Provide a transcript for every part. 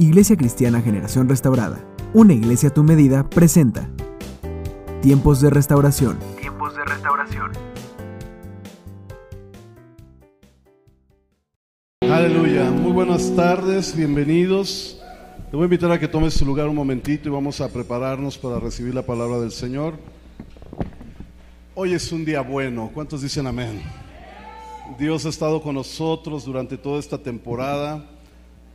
Iglesia Cristiana Generación Restaurada, una iglesia a tu medida, presenta Tiempos de Restauración. Tiempos de restauración. Aleluya, muy buenas tardes, bienvenidos. Te voy a invitar a que tomes su lugar un momentito y vamos a prepararnos para recibir la palabra del Señor. Hoy es un día bueno, ¿cuántos dicen amén? Dios ha estado con nosotros durante toda esta temporada.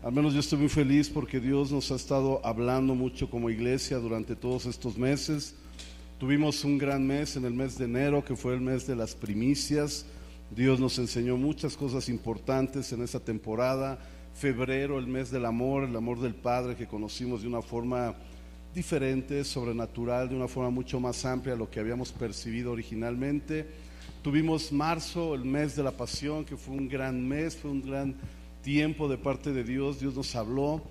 Al menos yo estoy muy feliz porque Dios nos ha estado hablando mucho como iglesia durante todos estos meses. Tuvimos un gran mes en el mes de enero, que fue el mes de las primicias. Dios nos enseñó muchas cosas importantes en esta temporada. Febrero, el mes del amor, el amor del Padre que conocimos de una forma diferente, sobrenatural, de una forma mucho más amplia a lo que habíamos percibido originalmente. Tuvimos marzo, el mes de la pasión, que fue un gran mes, fue un gran tiempo de parte de Dios. Dios nos habló.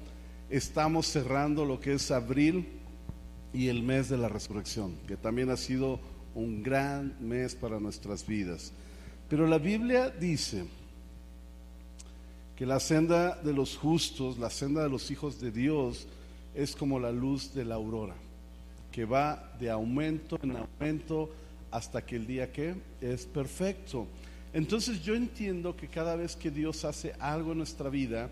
Estamos cerrando lo que es abril y el mes de la resurrección, que también ha sido un gran mes para nuestras vidas. Pero la Biblia dice que la senda de los justos, la senda de los hijos de Dios, es como la luz de la aurora, que va de aumento en aumento hasta que el día que es perfecto. Entonces yo entiendo que cada vez que Dios hace algo en nuestra vida,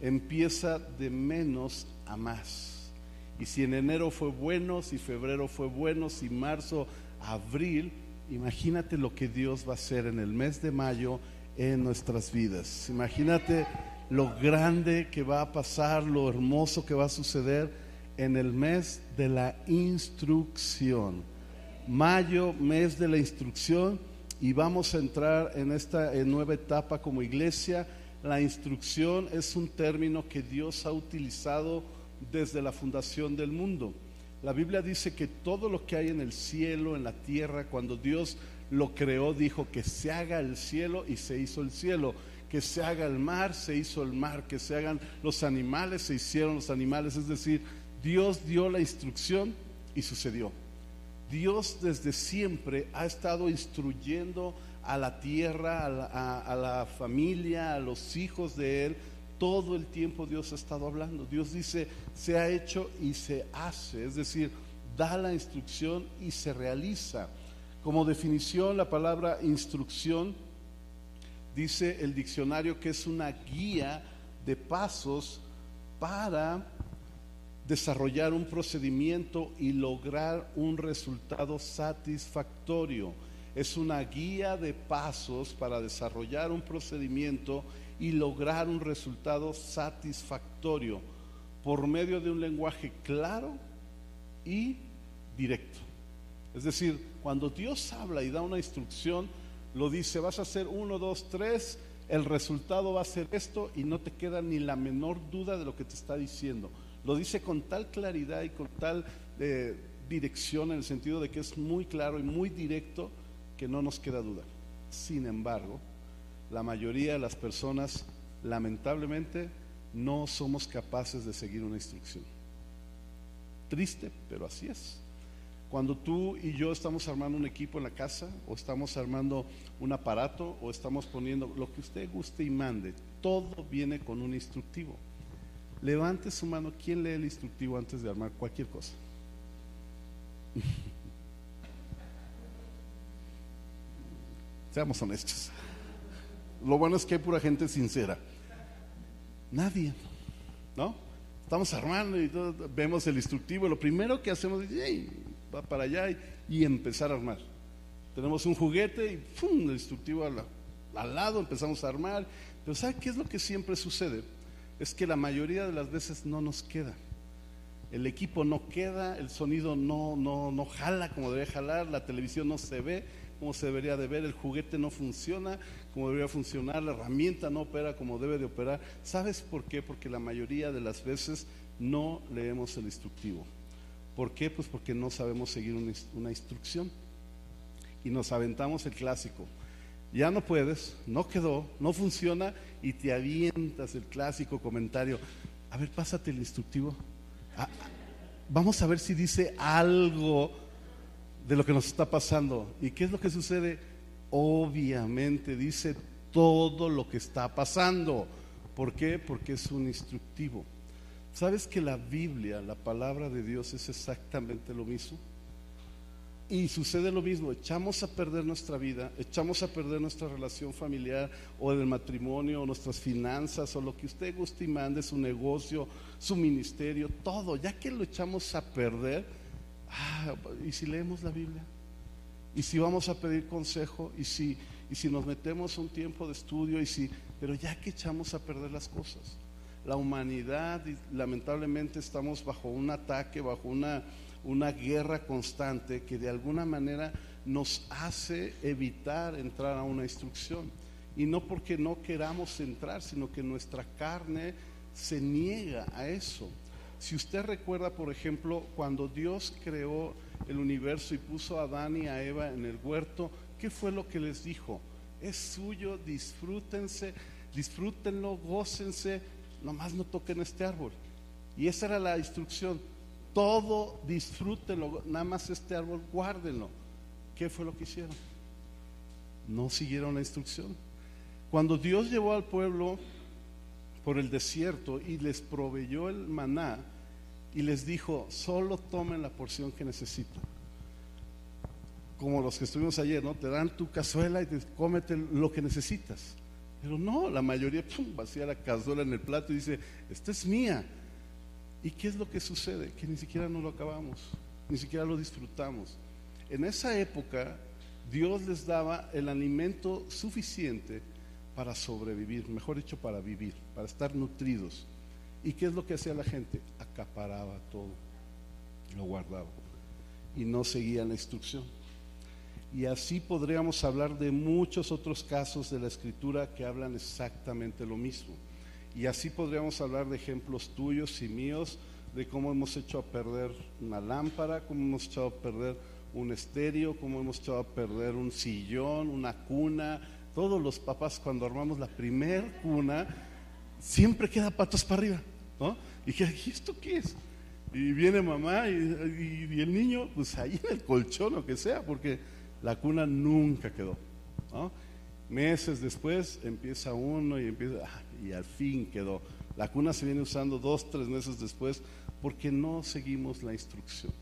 empieza de menos a más. Y si en enero fue bueno, si febrero fue bueno, si marzo, abril, imagínate lo que Dios va a hacer en el mes de mayo en nuestras vidas. Imagínate lo grande que va a pasar, lo hermoso que va a suceder en el mes de la instrucción. Mayo, mes de la instrucción, y vamos a entrar en esta nueva etapa como iglesia. La instrucción es un término que Dios ha utilizado desde la fundación del mundo. La Biblia dice que todo lo que hay en el cielo, en la tierra, cuando Dios lo creó, dijo que se haga el cielo y se hizo el cielo que se haga el mar, se hizo el mar, que se hagan los animales, se hicieron los animales. Es decir, Dios dio la instrucción y sucedió. Dios desde siempre ha estado instruyendo a la tierra, a la, familia, a los hijos de Él. Todo el tiempo Dios ha estado hablando. Dios dice, se ha hecho y se hace. Es decir, da la instrucción y se realiza. Como definición, la palabra instrucción dice el diccionario que es una guía de pasos para desarrollar un procedimiento y lograr un resultado satisfactorio. Es una guía de pasos para desarrollar un procedimiento y lograr un resultado satisfactorio por medio de un lenguaje claro y directo. Es decir, cuando Dios habla y da una instrucción, lo dice, vas a hacer uno, dos, tres, el resultado va a ser esto y no te queda ni la menor duda de lo que te está diciendo. Lo dice con tal claridad y con tal eh, dirección en el sentido de que es muy claro y muy directo que no nos queda duda. Sin embargo, la mayoría de las personas, lamentablemente, no somos capaces de seguir una instrucción. Triste, pero así es. Cuando tú y yo estamos armando un equipo en la casa o estamos armando un aparato o estamos poniendo lo que usted guste y mande, todo viene con un instructivo. Levante su mano, ¿quién lee el instructivo antes de armar cualquier cosa? Seamos honestos. Lo bueno es que hay pura gente sincera. Nadie, ¿no? Estamos armando y vemos el instructivo. Lo primero que hacemos es, va para allá y, empezar a armar. Tenemos un juguete y ¡pum! el instructivo al, al lado, empezamos a armar. Pero ¿sabe qué es lo que siempre sucede? Es que la mayoría de las veces no nos queda. El equipo no queda, el sonido no, no, no jala como debe jalar, la televisión no se ve como se debería de ver, el juguete no funciona como debería funcionar, la herramienta no opera como debe de operar. ¿Sabes por qué? Porque la mayoría de las veces no leemos el instructivo. ¿Por qué? Pues porque no sabemos seguir una, instrucción. Y nos aventamos el clásico. Ya no puedes, no quedó, no funciona y te avientas el clásico comentario. A ver, pásate el instructivo. Ah, vamos a ver si dice algo de lo que nos está pasando. ¿Y qué es lo que sucede? Obviamente dice todo lo que está pasando. ¿Por qué? Porque es un instructivo. ¿Sabes que la Biblia, la palabra de Dios, es exactamente lo mismo? Y sucede lo mismo, echamos a perder nuestra vida, echamos a perder nuestra relación familiar o del matrimonio, o nuestras finanzas, o lo que usted guste y mande, su negocio, su ministerio, todo. Ya que lo echamos a perder, ah, ¿y si leemos la Biblia? ¿Y si vamos a pedir consejo? ¿Y si, y si nos metemos un tiempo de estudio? ¿Y si, pero ya que echamos a perder las cosas. La humanidad, lamentablemente, estamos bajo un ataque, bajo una una guerra constante que de alguna manera nos hace evitar entrar a una instrucción. Y no porque no queramos entrar, sino que nuestra carne se niega a eso. Si usted recuerda, por ejemplo, cuando Dios creó el universo y puso a Adán y a Eva en el huerto, ¿qué fue lo que les dijo? Es suyo, disfrútense, disfrútenlo, gócense, nomás no toquen este árbol. Y esa era la instrucción todo disfrútenlo, nada más este árbol guárdenlo. ¿Qué fue lo que hicieron? No siguieron la instrucción. Cuando Dios llevó al pueblo por el desierto y les proveyó el maná y les dijo, solo tomen la porción que necesitan. Como los que estuvimos ayer, ¿no? Te dan tu cazuela y te cómete lo que necesitas. Pero no, la mayoría pum, vacía la cazuela en el plato y dice, esta es mía. ¿Y qué es lo que sucede? Que ni siquiera no lo acabamos, ni siquiera lo disfrutamos. En esa época Dios les daba el alimento suficiente para sobrevivir, mejor dicho, para vivir, para estar nutridos. ¿Y qué es lo que hacía la gente? Acaparaba todo, lo guardaba y no seguía la instrucción. Y así podríamos hablar de muchos otros casos de la escritura que hablan exactamente lo mismo. Y así podríamos hablar de ejemplos tuyos y míos, de cómo hemos hecho a perder una lámpara, cómo hemos echado a perder un estéreo, cómo hemos echado a perder un sillón, una cuna. Todos los papás cuando armamos la primer cuna, siempre queda patos para arriba, ¿no? Y que, ¿esto qué es? Y viene mamá y, y, el niño, pues ahí en el colchón o que sea, porque la cuna nunca quedó. Meses después empieza uno y empieza, ah, y al fin quedó. La cuna se viene usando dos, tres meses después porque no seguimos la instrucción.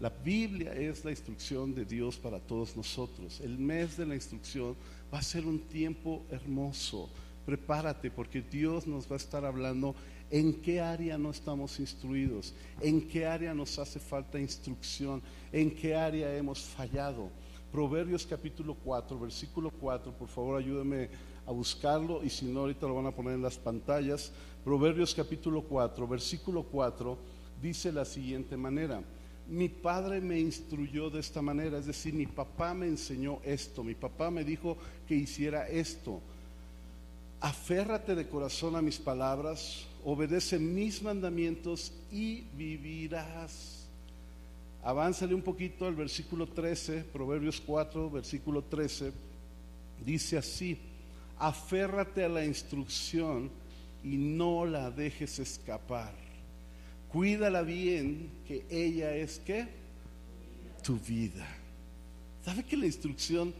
La Biblia es la instrucción de Dios para todos nosotros. El mes de la instrucción va a ser un tiempo hermoso. Prepárate porque Dios nos va a estar hablando en qué área no estamos instruidos, en qué área nos hace falta instrucción, en qué área hemos fallado. Proverbios capítulo 4, versículo 4, por favor ayúdame a buscarlo y si no ahorita lo van a poner en las pantallas. Proverbios capítulo 4, versículo 4 dice la siguiente manera. Mi padre me instruyó de esta manera, es decir, mi papá me enseñó esto, mi papá me dijo que hiciera esto. Aférrate de corazón a mis palabras, obedece mis mandamientos y vivirás. Avánzale un poquito al versículo 13, Proverbios 4, versículo 13. Dice así, aférrate a la instrucción y no la dejes escapar. Cuídala bien, que ella es qué? Tu vida. ¿Sabe que la instrucción,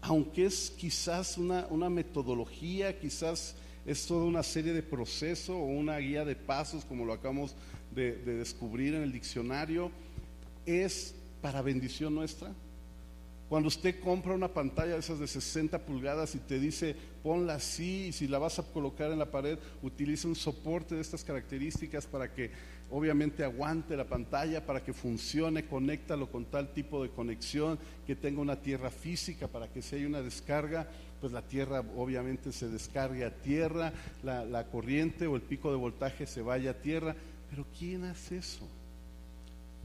aunque es quizás una, una metodología, quizás es toda una serie de procesos o una guía de pasos, como lo acabamos de, de descubrir en el diccionario, es para bendición nuestra. Cuando usted compra una pantalla de esas de 60 pulgadas y te dice ponla así y si la vas a colocar en la pared, utiliza un soporte de estas características para que obviamente aguante la pantalla, para que funcione, conéctalo con tal tipo de conexión, que tenga una tierra física para que si hay una descarga, pues la tierra obviamente se descargue a tierra, la, la corriente o el pico de voltaje se vaya a tierra. Pero ¿quién hace eso?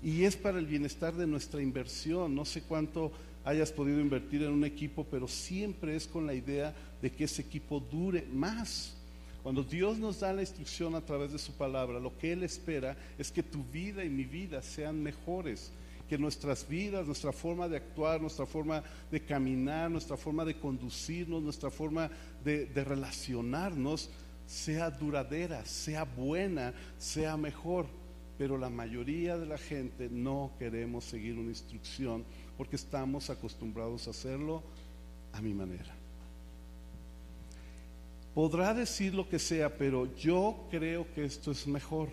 Y es para el bienestar de nuestra inversión. No sé cuánto hayas podido invertir en un equipo, pero siempre es con la idea de que ese equipo dure más. Cuando Dios nos da la instrucción a través de su palabra, lo que Él espera es que tu vida y mi vida sean mejores, que nuestras vidas, nuestra forma de actuar, nuestra forma de caminar, nuestra forma de conducirnos, nuestra forma de, relacionarnos sea duradera, sea buena, sea mejor pero la mayoría de la gente no queremos seguir una instrucción porque estamos acostumbrados a hacerlo a mi manera. Podrá decir lo que sea, pero yo creo que esto es mejor.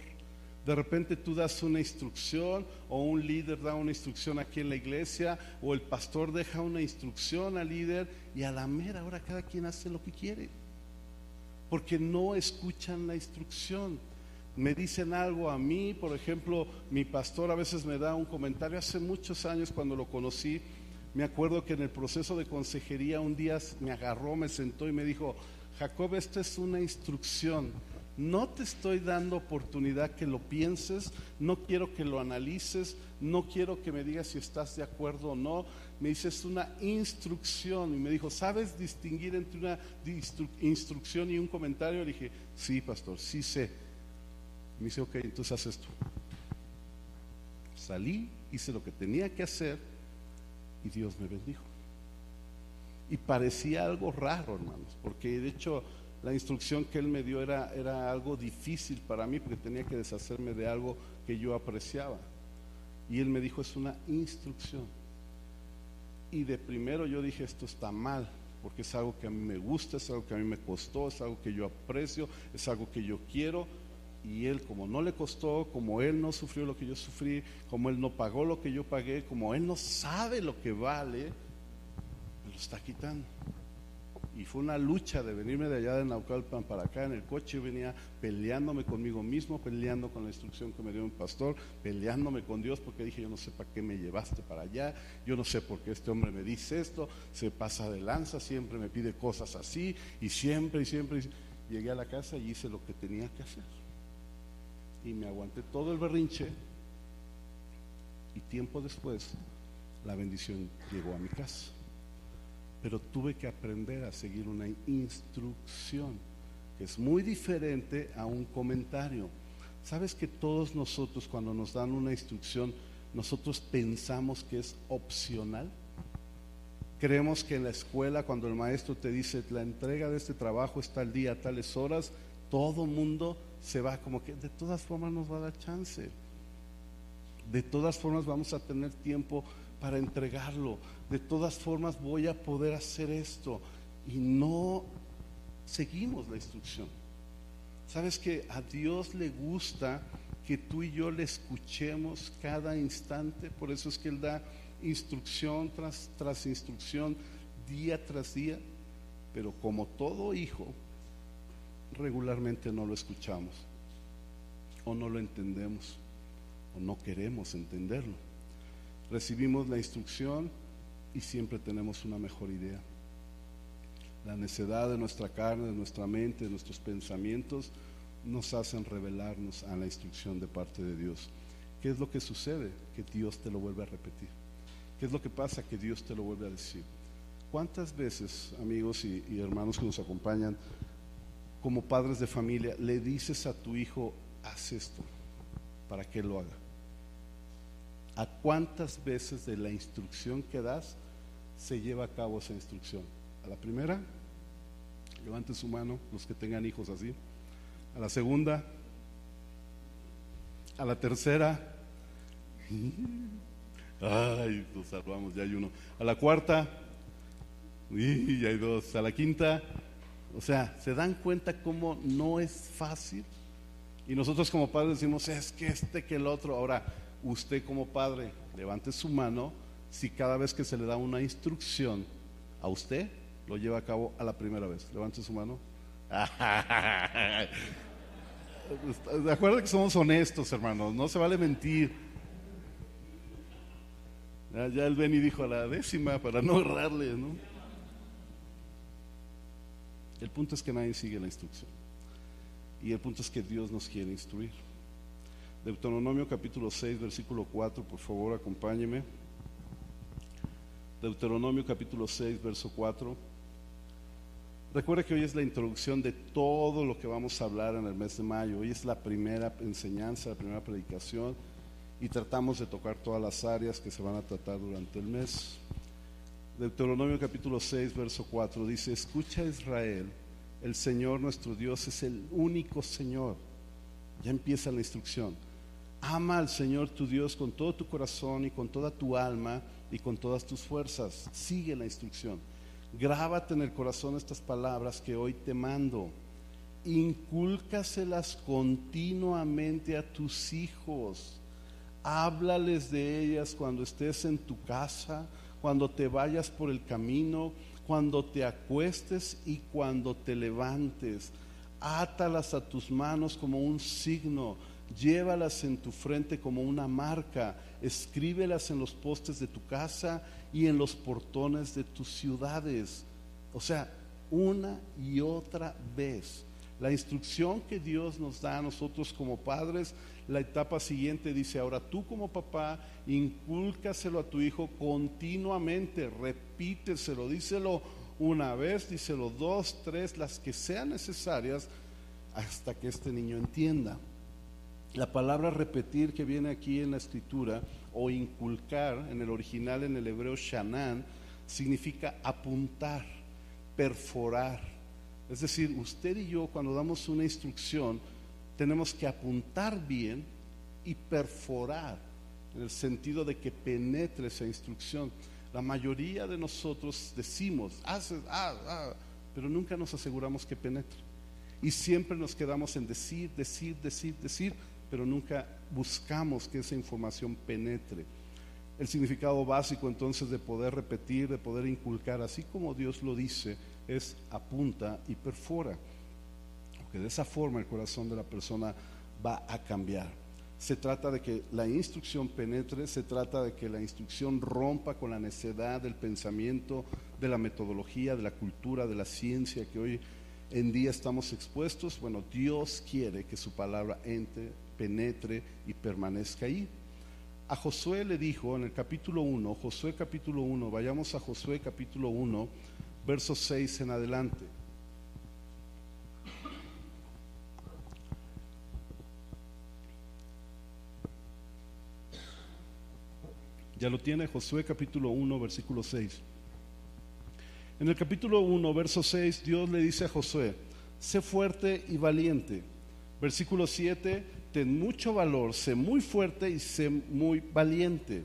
De repente tú das una instrucción o un líder da una instrucción aquí en la iglesia o el pastor deja una instrucción al líder y a la mera hora cada quien hace lo que quiere. Porque no escuchan la instrucción. Me dicen algo a mí, por ejemplo, mi pastor a veces me da un comentario. Hace muchos años cuando lo conocí, me acuerdo que en el proceso de consejería un día me agarró, me sentó y me dijo, Jacob, esta es una instrucción no te estoy dando oportunidad que lo pienses, no quiero que lo analices, no quiero que me digas si estás de acuerdo o no. Me dices una instrucción y me dijo, ¿sabes distinguir entre una instrucción y un comentario? Le dije, sí, pastor, sí sé. Me dice, ok, entonces haz esto. Salí, hice lo que tenía que hacer y Dios me bendijo. Y parecía algo raro, hermanos, porque de hecho la instrucción que él me dio era, era algo difícil para mí porque tenía que deshacerme de algo que yo apreciaba. Y él me dijo, es una instrucción. Y de primero yo dije, esto está mal, porque es algo que a mí me gusta, es algo que a mí me costó, es algo que yo aprecio, es algo que yo quiero. Y él, como no le costó, como él no sufrió lo que yo sufrí, como él no pagó lo que yo pagué, como él no sabe lo que vale, me lo está quitando. Y fue una lucha de venirme de allá de Naucalpan para acá en el coche. Yo venía peleándome conmigo mismo, peleando con la instrucción que me dio un pastor, peleándome con Dios porque dije, yo no sé para qué me llevaste para allá, yo no sé por qué este hombre me dice esto, se pasa de lanza, siempre me pide cosas así y siempre y siempre. Llegué a la casa y hice lo que tenía que hacer. Y me aguanté todo el berrinche y tiempo después la bendición llegó a mi casa pero tuve que aprender a seguir una instrucción, que es muy diferente a un comentario. ¿Sabes que todos nosotros cuando nos dan una instrucción, nosotros pensamos que es opcional? Creemos que en la escuela, cuando el maestro te dice, la entrega de este trabajo está al día a tales horas, todo mundo se va como que de todas formas nos va a dar chance. De todas formas vamos a tener tiempo para entregarlo. De todas formas voy a poder hacer esto. Y no seguimos la instrucción. Sabes que a Dios le gusta que tú y yo le escuchemos cada instante. Por eso es que Él da instrucción tras, tras instrucción, día tras día. Pero como todo hijo, regularmente no lo escuchamos. O no lo entendemos. O no queremos entenderlo recibimos la instrucción y siempre tenemos una mejor idea. La necedad de nuestra carne, de nuestra mente, de nuestros pensamientos nos hacen revelarnos a la instrucción de parte de Dios. ¿Qué es lo que sucede? Que Dios te lo vuelve a repetir. ¿Qué es lo que pasa? Que Dios te lo vuelve a decir. ¿Cuántas veces, amigos y, y hermanos que nos acompañan, como padres de familia, le dices a tu hijo, haz esto, para que lo haga? ¿A cuántas veces de la instrucción que das se lleva a cabo esa instrucción? A la primera, levante su mano los que tengan hijos así. A la segunda, a la tercera, ay, nos salvamos, ya hay uno. A la cuarta, y ya hay dos. A la quinta, o sea, se dan cuenta cómo no es fácil. Y nosotros como padres decimos, es que este, que el otro. Ahora, usted como padre levante su mano si cada vez que se le da una instrucción a usted lo lleva a cabo a la primera vez. Levante su mano. De acuerdo que somos honestos, hermanos, no se vale mentir. Ya, el Benny dijo a la décima para no errarle, ¿no? El punto es que nadie sigue la instrucción. Y el punto es que Dios nos quiere instruir. Deuteronomio capítulo 6, versículo 4, por favor, acompáñeme. Deuteronomio capítulo 6, verso 4. Recuerda que hoy es la introducción de todo lo que vamos a hablar en el mes de mayo. Hoy es la primera enseñanza, la primera predicación y tratamos de tocar todas las áreas que se van a tratar durante el mes. Deuteronomio capítulo 6, verso 4 dice, escucha Israel, el Señor nuestro Dios es el único Señor. Ya empieza la instrucción. Ama al Señor tu Dios con todo tu corazón y con toda tu alma y con todas tus fuerzas. Sigue la instrucción. Grábate en el corazón estas palabras que hoy te mando. incúlcaselas continuamente a tus hijos. Háblales de ellas cuando estés en tu casa, cuando te vayas por el camino, cuando te acuestes y cuando te levantes. Átalas a tus manos como un signo, llévalas en tu frente como una marca, escríbelas en los postes de tu casa y en los portones de tus ciudades. O sea, una y otra vez. La instrucción que Dios nos da a nosotros como padres, la etapa siguiente dice, ahora tú como papá, incúlcaselo a tu hijo continuamente, repíteselo, díselo una vez, díselo dos, tres, las que sean necesarias, hasta que este niño entienda. La palabra repetir que viene aquí en la escritura, o inculcar, en el original en el hebreo shanan, significa apuntar, perforar es decir, usted y yo cuando damos una instrucción tenemos que apuntar bien y perforar en el sentido de que penetre esa instrucción. La mayoría de nosotros decimos, haces, ah, ah, pero nunca nos aseguramos que penetre. Y siempre nos quedamos en decir, decir, decir, decir, pero nunca buscamos que esa información penetre. El significado básico entonces de poder repetir, de poder inculcar, así como Dios lo dice, es apunta y perfora. De esa forma el corazón de la persona va a cambiar. Se trata de que la instrucción penetre, se trata de que la instrucción rompa con la necedad del pensamiento, de la metodología, de la cultura, de la ciencia que hoy en día estamos expuestos. Bueno, Dios quiere que su palabra entre, penetre y permanezca ahí. A Josué le dijo en el capítulo 1, Josué capítulo 1, vayamos a Josué capítulo 1, verso 6 en adelante. Ya lo tiene Josué capítulo 1, versículo 6. En el capítulo 1, verso 6, Dios le dice a Josué, sé fuerte y valiente. Versículo 7, ten mucho valor, sé muy fuerte y sé muy valiente.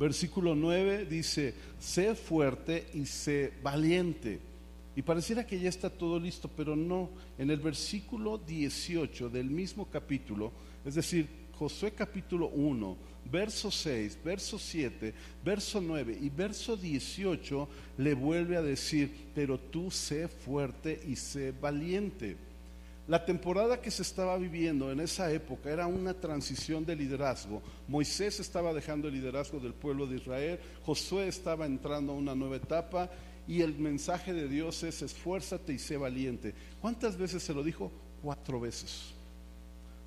Versículo 9 dice, sé fuerte y sé valiente. Y pareciera que ya está todo listo, pero no. En el versículo 18 del mismo capítulo, es decir, Josué capítulo 1, verso 6, verso 7, verso 9 y verso 18, le vuelve a decir, pero tú sé fuerte y sé valiente. La temporada que se estaba viviendo en esa época era una transición de liderazgo. Moisés estaba dejando el liderazgo del pueblo de Israel, Josué estaba entrando a una nueva etapa y el mensaje de Dios es esfuérzate y sé valiente. ¿Cuántas veces se lo dijo? Cuatro veces.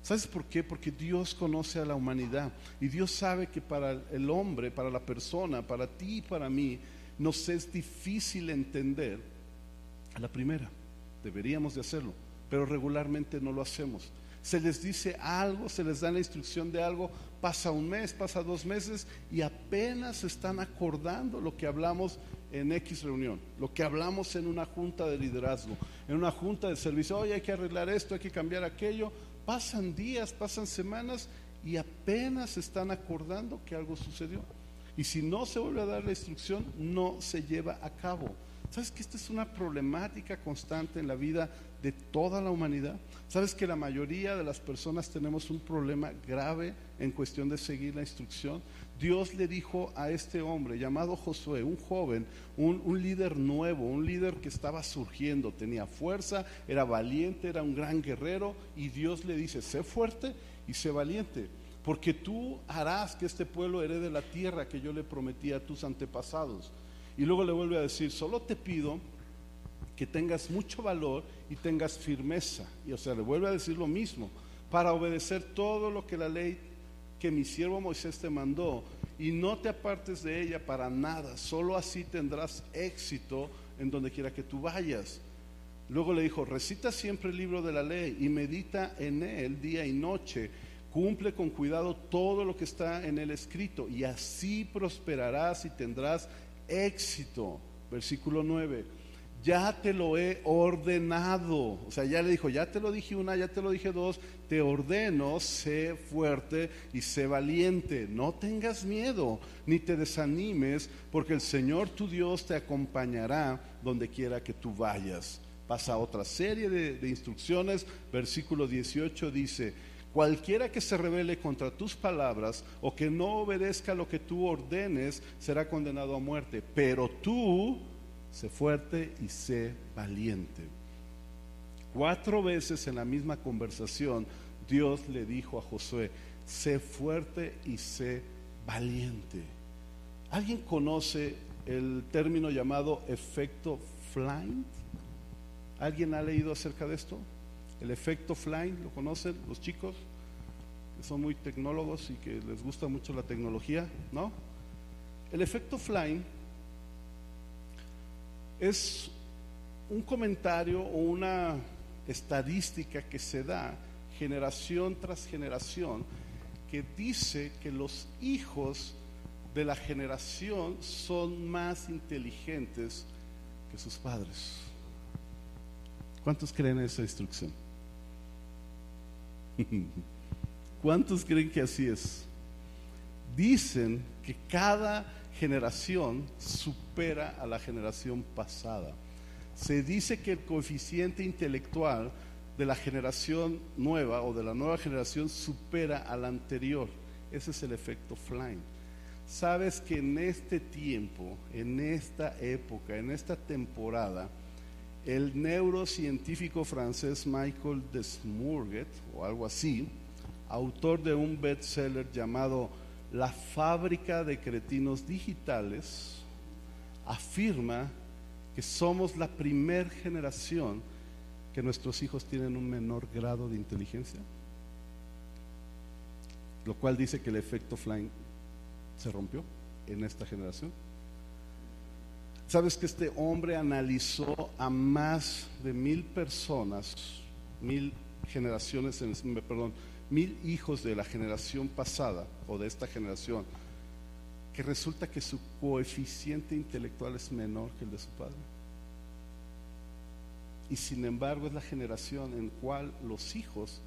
¿Sabes por qué? Porque Dios conoce a la humanidad y Dios sabe que para el hombre, para la persona, para ti y para mí, nos es difícil entender a la primera. Deberíamos de hacerlo pero regularmente no lo hacemos. Se les dice algo, se les da la instrucción de algo, pasa un mes, pasa dos meses y apenas están acordando lo que hablamos en X reunión, lo que hablamos en una junta de liderazgo, en una junta de servicio, hoy hay que arreglar esto, hay que cambiar aquello. Pasan días, pasan semanas y apenas están acordando que algo sucedió. Y si no se vuelve a dar la instrucción, no se lleva a cabo. ¿Sabes que esta es una problemática constante en la vida de toda la humanidad? ¿Sabes que la mayoría de las personas tenemos un problema grave en cuestión de seguir la instrucción? Dios le dijo a este hombre llamado Josué, un joven, un, líder nuevo, un líder que estaba surgiendo, tenía fuerza, era valiente, era un gran guerrero, y Dios le dice, sé fuerte y sé valiente porque tú harás que este pueblo herede la tierra que yo le prometí a tus antepasados. Y luego le vuelve a decir, solo te pido que tengas mucho valor y tengas firmeza. Y o sea, le vuelve a decir lo mismo, para obedecer todo lo que la ley que mi siervo Moisés te mandó y no te apartes de ella para nada, solo así tendrás éxito en donde quiera que tú vayas. Luego le dijo, recita siempre el libro de la ley y medita en él día y noche. Cumple con cuidado todo lo que está en el escrito y así prosperarás y tendrás éxito. Versículo 9. Ya te lo he ordenado. O sea, ya le dijo, ya te lo dije una, ya te lo dije dos. Te ordeno, sé fuerte y sé valiente. No tengas miedo, ni te desanimes, porque el Señor tu Dios te acompañará donde quiera que tú vayas. pasa a otra serie de, de instrucciones. Versículo 18 dice, Cualquiera que se rebele contra tus palabras o que no obedezca lo que tú ordenes será condenado a muerte. Pero tú, sé fuerte y sé valiente. Cuatro veces en la misma conversación Dios le dijo a Josué, sé fuerte y sé valiente. ¿Alguien conoce el término llamado efecto Flint? ¿Alguien ha leído acerca de esto? El efecto Flint, ¿lo conocen los chicos? Que son muy tecnólogos y que les gusta mucho la tecnología, ¿no? El efecto Flint es un comentario o una estadística que se da generación tras generación que dice que los hijos de la generación son más inteligentes que sus padres. ¿Cuántos creen esa instrucción? ¿Cuántos creen que así es? Dicen que cada generación supera a la generación pasada. Se dice que el coeficiente intelectual de la generación nueva o de la nueva generación supera al anterior. Ese es el efecto Flynn. Sabes que en este tiempo, en esta época, en esta temporada, el neurocientífico francés Michael Desmourget, o algo así, autor de un bestseller llamado La fábrica de cretinos digitales, afirma que somos la primer generación que nuestros hijos tienen un menor grado de inteligencia, lo cual dice que el efecto Flynn se rompió en esta generación. Sabes que este hombre analizó a más de mil personas, mil generaciones, perdón, mil hijos de la generación pasada o de esta generación, que resulta que su coeficiente intelectual es menor que el de su padre. Y sin embargo es la generación en cual los hijos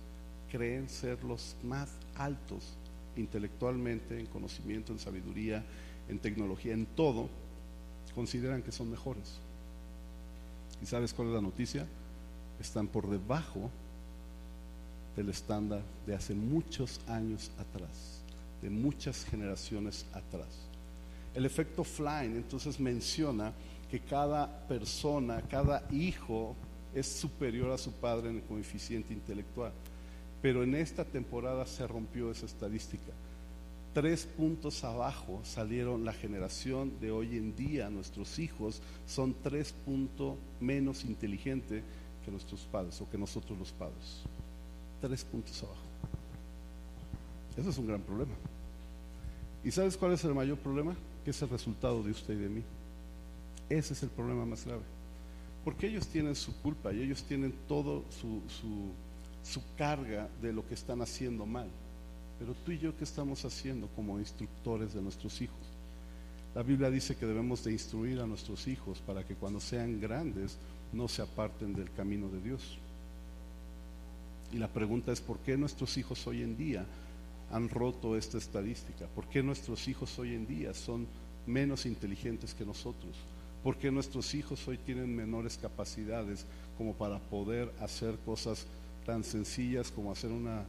creen ser los más altos intelectualmente, en conocimiento, en sabiduría, en tecnología, en todo, consideran que son mejores. ¿Y sabes cuál es la noticia? Están por debajo del estándar de hace muchos años atrás, de muchas generaciones atrás. El efecto Flynn entonces menciona que cada persona, cada hijo es superior a su padre en el coeficiente intelectual. Pero en esta temporada se rompió esa estadística. Tres puntos abajo salieron la generación de hoy en día. Nuestros hijos son tres puntos menos inteligentes que nuestros padres o que nosotros los padres. Tres puntos abajo. Eso es un gran problema. ¿Y sabes cuál es el mayor problema? Que es el resultado de usted y de mí. Ese es el problema más grave. Porque ellos tienen su culpa y ellos tienen todo su, su, carga de lo que están haciendo mal. Pero tú y yo, ¿qué estamos haciendo como instructores de nuestros hijos? La Biblia dice que debemos de instruir a nuestros hijos para que cuando sean grandes no se aparten del camino de Dios. Y la pregunta es, ¿por qué nuestros hijos hoy en día han roto esta estadística? ¿Por qué nuestros hijos hoy en día son menos inteligentes que nosotros? porque nuestros hijos hoy tienen menores capacidades como para poder hacer cosas tan sencillas como hacer una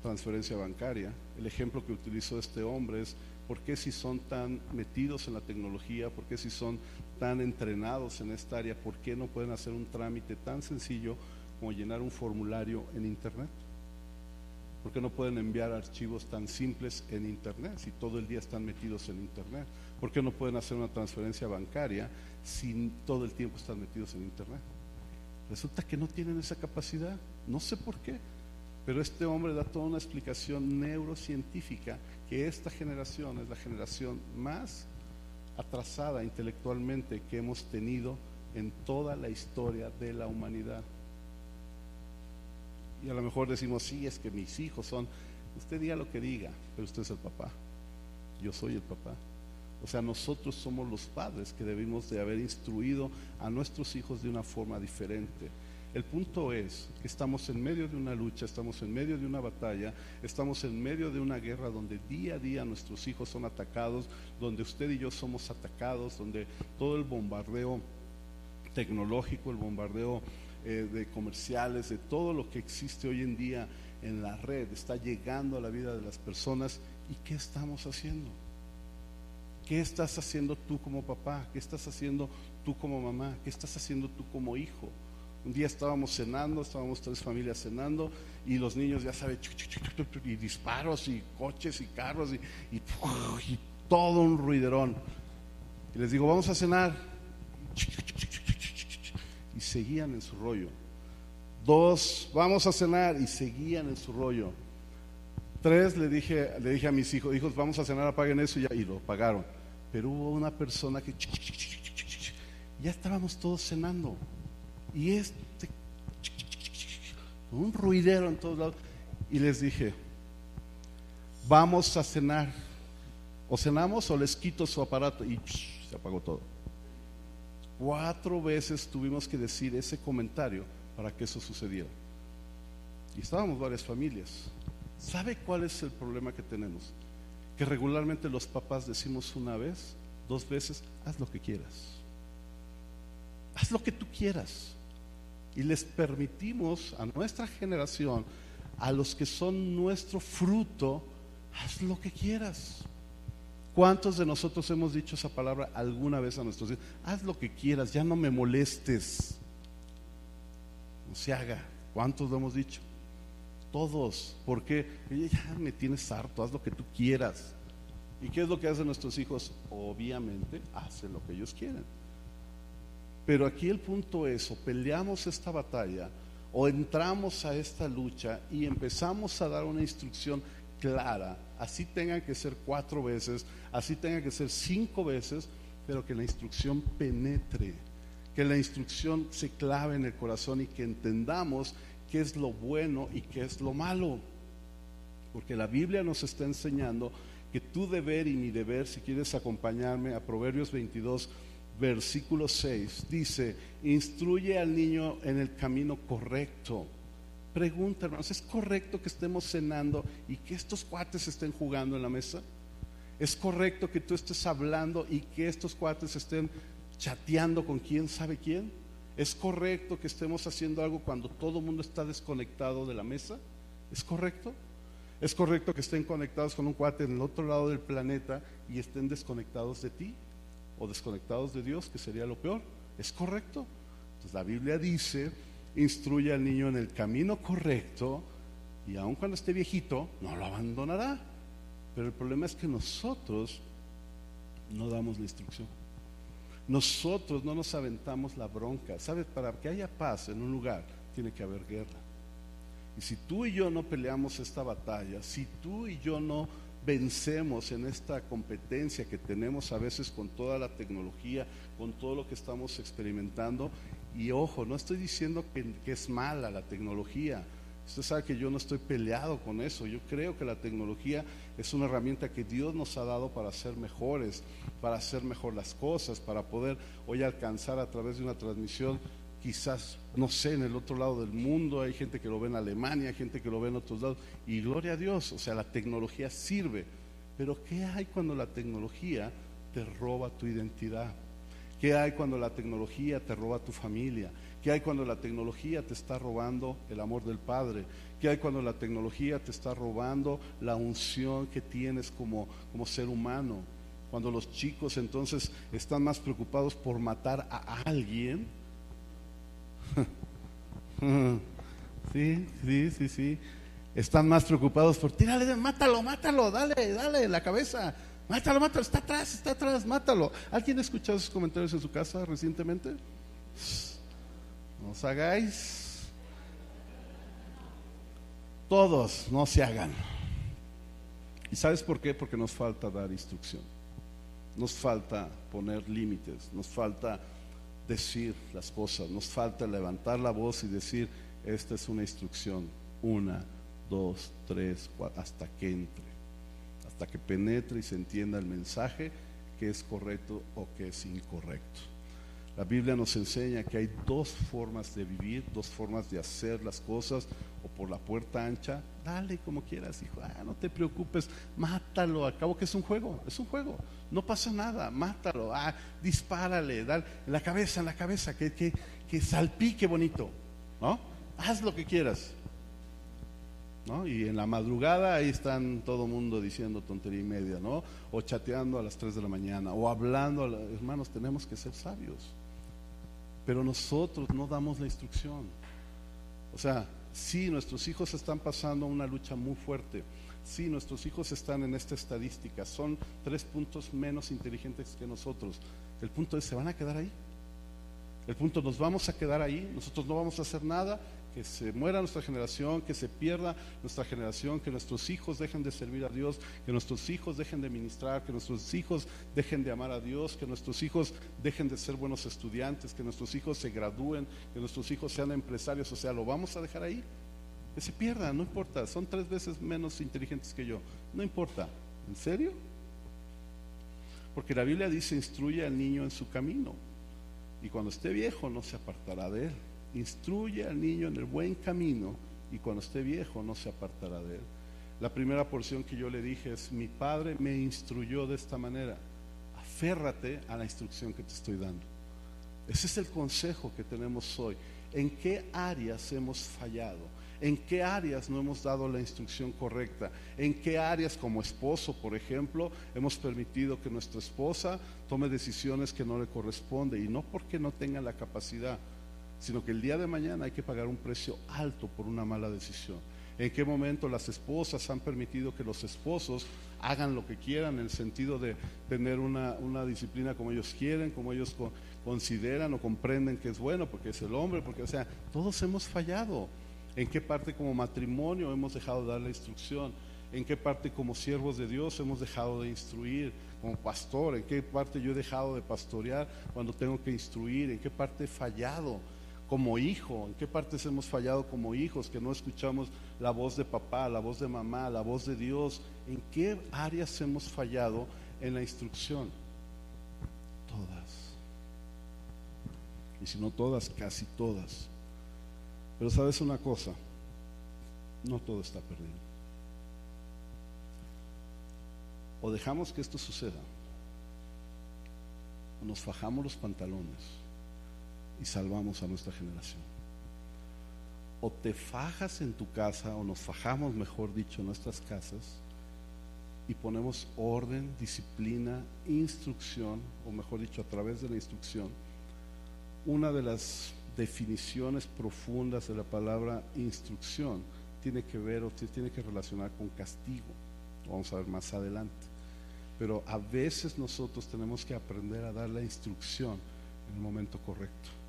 transferencia bancaria. El ejemplo que utilizó este hombre es por qué si son tan metidos en la tecnología, por qué si son tan entrenados en esta área, por qué no pueden hacer un trámite tan sencillo como llenar un formulario en Internet. ¿Por qué no pueden enviar archivos tan simples en Internet si todo el día están metidos en Internet? ¿Por qué no pueden hacer una transferencia bancaria si todo el tiempo están metidos en Internet? Resulta que no tienen esa capacidad, no sé por qué, pero este hombre da toda una explicación neurocientífica que esta generación es la generación más atrasada intelectualmente que hemos tenido en toda la historia de la humanidad. Y a lo mejor decimos, sí, es que mis hijos son, usted diga lo que diga, pero usted es el papá, yo soy el papá. O sea, nosotros somos los padres que debimos de haber instruido a nuestros hijos de una forma diferente. El punto es que estamos en medio de una lucha, estamos en medio de una batalla, estamos en medio de una guerra donde día a día nuestros hijos son atacados, donde usted y yo somos atacados, donde todo el bombardeo tecnológico, el bombardeo eh, de comerciales, de todo lo que existe hoy en día en la red, está llegando a la vida de las personas. ¿Y qué estamos haciendo? ¿Qué estás haciendo tú como papá? ¿Qué estás haciendo tú como mamá? ¿Qué estás haciendo tú como hijo? Un día estábamos cenando, estábamos tres familias cenando y los niños ya saben, y disparos y coches y carros y, y todo un ruiderón. Y les digo, vamos a cenar. Y seguían en su rollo. Dos, vamos a cenar y seguían en su rollo. Tres, le dije, le dije a mis hijos, hijos, vamos a cenar, apaguen eso y, ya, y lo pagaron. Pero hubo una persona que ya estábamos todos cenando. Y este, un ruidero en todos lados. Y les dije, vamos a cenar. O cenamos o les quito su aparato. Y se apagó todo. Cuatro veces tuvimos que decir ese comentario para que eso sucediera. Y estábamos varias familias. ¿Sabe cuál es el problema que tenemos? Que regularmente los papás decimos una vez, dos veces, haz lo que quieras. Haz lo que tú quieras y les permitimos a nuestra generación, a los que son nuestro fruto, haz lo que quieras. ¿Cuántos de nosotros hemos dicho esa palabra alguna vez a nuestros hijos? Haz lo que quieras, ya no me molestes. No se haga. ¿Cuántos lo hemos dicho? Todos. Porque ya me tienes harto, haz lo que tú quieras. ¿Y qué es lo que hacen nuestros hijos? Obviamente hacen lo que ellos quieren. Pero aquí el punto es, o peleamos esta batalla, o entramos a esta lucha y empezamos a dar una instrucción clara, así tenga que ser cuatro veces, así tenga que ser cinco veces, pero que la instrucción penetre, que la instrucción se clave en el corazón y que entendamos qué es lo bueno y qué es lo malo. Porque la Biblia nos está enseñando que tu deber y mi deber, si quieres acompañarme a Proverbios 22, versículo 6, dice, instruye al niño en el camino correcto. Pregunta, hermanos, ¿es correcto que estemos cenando y que estos cuates estén jugando en la mesa? ¿Es correcto que tú estés hablando y que estos cuates estén chateando con quién sabe quién? ¿Es correcto que estemos haciendo algo cuando todo el mundo está desconectado de la mesa? ¿Es correcto? ¿Es correcto que estén conectados con un cuate en el otro lado del planeta y estén desconectados de ti? o desconectados de Dios, que sería lo peor. ¿Es correcto? Entonces la Biblia dice, instruye al niño en el camino correcto y aun cuando esté viejito, no lo abandonará. Pero el problema es que nosotros no damos la instrucción. Nosotros no nos aventamos la bronca. ¿Sabes? Para que haya paz en un lugar, tiene que haber guerra. Y si tú y yo no peleamos esta batalla, si tú y yo no vencemos en esta competencia que tenemos a veces con toda la tecnología, con todo lo que estamos experimentando. Y ojo, no estoy diciendo que, es mala la tecnología. Usted sabe que yo no estoy peleado con eso. Yo creo que la tecnología es una herramienta que Dios nos ha dado para ser mejores, para hacer mejor las cosas, para poder hoy alcanzar a través de una transmisión quizás, no sé, en el otro lado del mundo, hay gente que lo ve en Alemania, hay gente que lo ve en otros lados, y gloria a Dios, o sea, la tecnología sirve, pero ¿qué hay cuando la tecnología te roba tu identidad? ¿Qué hay cuando la tecnología te roba tu familia? ¿Qué hay cuando la tecnología te está robando el amor del Padre? ¿Qué hay cuando la tecnología te está robando la unción que tienes como, como ser humano? Cuando los chicos entonces están más preocupados por matar a alguien Sí, sí, sí, sí. Están más preocupados por tírale, mátalo, mátalo, dale, dale, la cabeza. Mátalo, mátalo, está atrás, está atrás, mátalo. ¿Alguien ha escuchado esos comentarios en su casa recientemente? No os hagáis. Todos, no se hagan. ¿Y sabes por qué? Porque nos falta dar instrucción. Nos falta poner límites, nos falta decir las cosas, nos falta levantar la voz y decir, esta es una instrucción, una, dos, tres, cuatro, hasta que entre, hasta que penetre y se entienda el mensaje que es correcto o que es incorrecto. La Biblia nos enseña que hay dos formas de vivir, dos formas de hacer las cosas, o por la puerta ancha, dale como quieras, hijo, ah, no te preocupes, mátalo, al cabo que es un juego, es un juego, no pasa nada, mátalo, ah, dispárale, dale, en la cabeza, en la cabeza, que, que, que salpique bonito, ¿no? Haz lo que quieras. ¿No? Y en la madrugada ahí están todo mundo diciendo tontería y media, ¿no? O chateando a las 3 de la mañana, o hablando, hermanos, tenemos que ser sabios. Pero nosotros no damos la instrucción. O sea, sí, nuestros hijos están pasando una lucha muy fuerte. Sí, nuestros hijos están en esta estadística. Son tres puntos menos inteligentes que nosotros. El punto es, ¿se van a quedar ahí? El punto, nos vamos a quedar ahí, nosotros no vamos a hacer nada, que se muera nuestra generación, que se pierda nuestra generación, que nuestros hijos dejen de servir a Dios, que nuestros hijos dejen de ministrar, que nuestros hijos dejen de amar a Dios, que nuestros hijos dejen de ser buenos estudiantes, que nuestros hijos se gradúen, que nuestros hijos sean empresarios, o sea, lo vamos a dejar ahí. Que se pierda, no importa, son tres veces menos inteligentes que yo, no importa. ¿En serio? Porque la Biblia dice, instruye al niño en su camino y cuando esté viejo no se apartará de él. Instruye al niño en el buen camino y cuando esté viejo no se apartará de él. La primera porción que yo le dije es, mi padre me instruyó de esta manera. Aférrate a la instrucción que te estoy dando. Ese es el consejo que tenemos hoy. ¿En qué áreas hemos fallado? ¿En qué áreas no hemos dado la instrucción correcta? ¿En qué áreas como esposo, por ejemplo, hemos permitido que nuestra esposa tome decisiones que no le corresponden? Y no porque no tenga la capacidad, sino que el día de mañana hay que pagar un precio alto por una mala decisión. ¿En qué momento las esposas han permitido que los esposos hagan lo que quieran en el sentido de tener una, disciplina como ellos quieren, como ellos consideran o comprenden que es bueno, porque es el hombre, porque, o sea, todos hemos fallado. ¿En qué parte como matrimonio hemos dejado de dar la instrucción? ¿En qué parte como siervos de Dios hemos dejado de instruir? Como pastor, ¿en qué parte yo he dejado de pastorear cuando tengo que instruir? ¿En qué parte he fallado como hijo? ¿En qué partes hemos fallado como hijos que no escuchamos la voz de papá, la voz de mamá, la voz de Dios? ¿En qué áreas hemos fallado en la instrucción? Todas. Y si no todas, casi todas. Pero sabes una cosa, no todo está perdido. O dejamos que esto suceda, o nos fajamos los pantalones y salvamos a nuestra generación. O te fajas en tu casa, o nos fajamos, mejor dicho, en nuestras casas, y ponemos orden, disciplina, instrucción, o mejor dicho, a través de la instrucción, una de las definiciones profundas de la palabra instrucción tiene que ver o tiene que relacionar con castigo. vamos a ver más adelante. Pero a veces nosotros tenemos que aprender a dar la instrucción en el momento correcto.